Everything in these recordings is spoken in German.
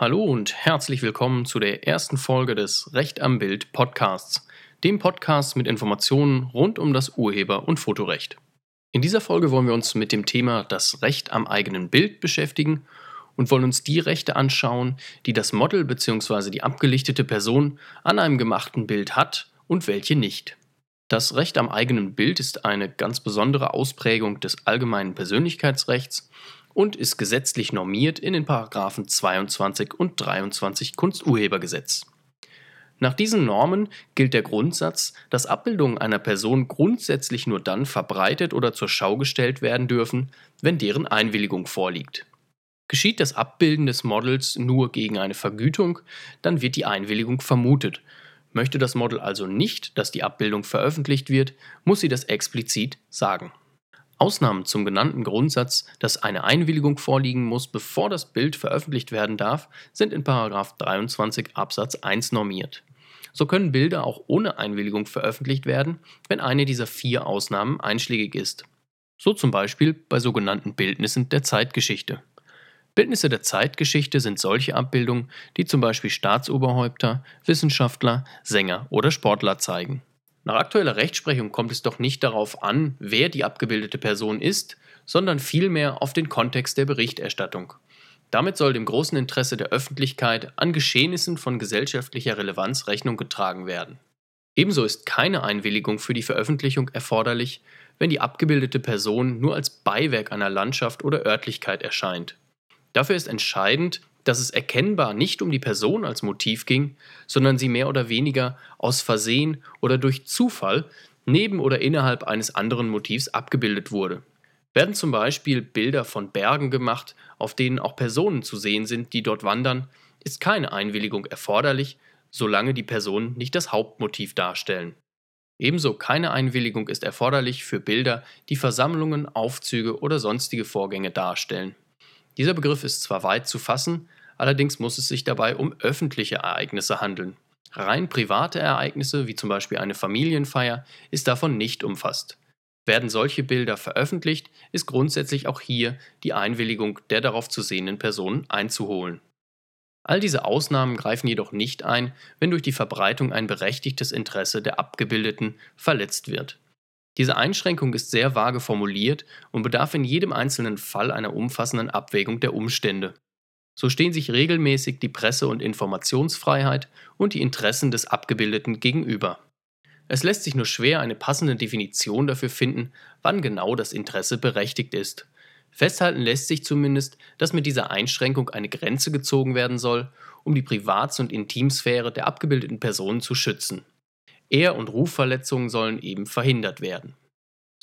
Hallo und herzlich willkommen zu der ersten Folge des Recht am Bild Podcasts, dem Podcast mit Informationen rund um das Urheber- und Fotorecht. In dieser Folge wollen wir uns mit dem Thema das Recht am eigenen Bild beschäftigen und wollen uns die Rechte anschauen, die das Model bzw. die abgelichtete Person an einem gemachten Bild hat und welche nicht. Das Recht am eigenen Bild ist eine ganz besondere Ausprägung des allgemeinen Persönlichkeitsrechts und ist gesetzlich normiert in den Paragraphen 22 und 23 Kunsturhebergesetz. Nach diesen Normen gilt der Grundsatz, dass Abbildungen einer Person grundsätzlich nur dann verbreitet oder zur Schau gestellt werden dürfen, wenn deren Einwilligung vorliegt. Geschieht das Abbilden des Models nur gegen eine Vergütung, dann wird die Einwilligung vermutet. Möchte das Model also nicht, dass die Abbildung veröffentlicht wird, muss sie das explizit sagen. Ausnahmen zum genannten Grundsatz, dass eine Einwilligung vorliegen muss, bevor das Bild veröffentlicht werden darf, sind in 23 Absatz 1 normiert. So können Bilder auch ohne Einwilligung veröffentlicht werden, wenn eine dieser vier Ausnahmen einschlägig ist. So zum Beispiel bei sogenannten Bildnissen der Zeitgeschichte. Bildnisse der Zeitgeschichte sind solche Abbildungen, die zum Beispiel Staatsoberhäupter, Wissenschaftler, Sänger oder Sportler zeigen. Nach aktueller Rechtsprechung kommt es doch nicht darauf an, wer die abgebildete Person ist, sondern vielmehr auf den Kontext der Berichterstattung. Damit soll dem großen Interesse der Öffentlichkeit an Geschehnissen von gesellschaftlicher Relevanz Rechnung getragen werden. Ebenso ist keine Einwilligung für die Veröffentlichung erforderlich, wenn die abgebildete Person nur als Beiwerk einer Landschaft oder Örtlichkeit erscheint. Dafür ist entscheidend, dass es erkennbar nicht um die Person als Motiv ging, sondern sie mehr oder weniger aus Versehen oder durch Zufall neben oder innerhalb eines anderen Motivs abgebildet wurde. Werden zum Beispiel Bilder von Bergen gemacht, auf denen auch Personen zu sehen sind, die dort wandern, ist keine Einwilligung erforderlich, solange die Personen nicht das Hauptmotiv darstellen. Ebenso keine Einwilligung ist erforderlich für Bilder, die Versammlungen, Aufzüge oder sonstige Vorgänge darstellen. Dieser Begriff ist zwar weit zu fassen, allerdings muss es sich dabei um öffentliche Ereignisse handeln. Rein private Ereignisse, wie zum Beispiel eine Familienfeier, ist davon nicht umfasst. Werden solche Bilder veröffentlicht, ist grundsätzlich auch hier die Einwilligung der darauf zu sehenden Personen einzuholen. All diese Ausnahmen greifen jedoch nicht ein, wenn durch die Verbreitung ein berechtigtes Interesse der Abgebildeten verletzt wird. Diese Einschränkung ist sehr vage formuliert und bedarf in jedem einzelnen Fall einer umfassenden Abwägung der Umstände. So stehen sich regelmäßig die Presse- und Informationsfreiheit und die Interessen des Abgebildeten gegenüber. Es lässt sich nur schwer eine passende Definition dafür finden, wann genau das Interesse berechtigt ist. Festhalten lässt sich zumindest, dass mit dieser Einschränkung eine Grenze gezogen werden soll, um die Privats- und Intimsphäre der abgebildeten Personen zu schützen. Ehr- und Rufverletzungen sollen eben verhindert werden.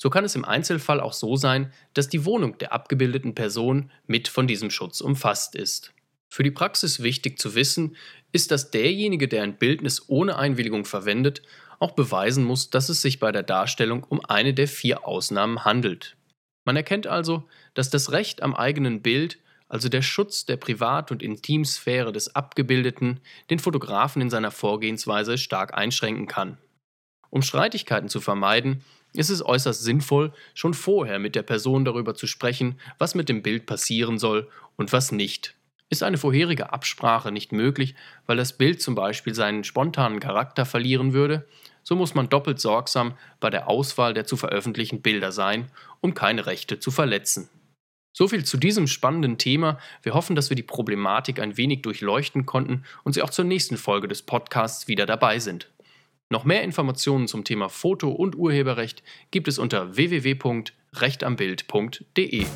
So kann es im Einzelfall auch so sein, dass die Wohnung der abgebildeten Person mit von diesem Schutz umfasst ist. Für die Praxis wichtig zu wissen ist, dass derjenige, der ein Bildnis ohne Einwilligung verwendet, auch beweisen muss, dass es sich bei der Darstellung um eine der vier Ausnahmen handelt. Man erkennt also, dass das Recht am eigenen Bild also der Schutz der Privat- und Intimsphäre des Abgebildeten, den Fotografen in seiner Vorgehensweise stark einschränken kann. Um Streitigkeiten zu vermeiden, ist es äußerst sinnvoll, schon vorher mit der Person darüber zu sprechen, was mit dem Bild passieren soll und was nicht. Ist eine vorherige Absprache nicht möglich, weil das Bild zum Beispiel seinen spontanen Charakter verlieren würde, so muss man doppelt sorgsam bei der Auswahl der zu veröffentlichten Bilder sein, um keine Rechte zu verletzen. So viel zu diesem spannenden Thema. Wir hoffen, dass wir die Problematik ein wenig durchleuchten konnten und Sie auch zur nächsten Folge des Podcasts wieder dabei sind. Noch mehr Informationen zum Thema Foto- und Urheberrecht gibt es unter www.rechtambild.de.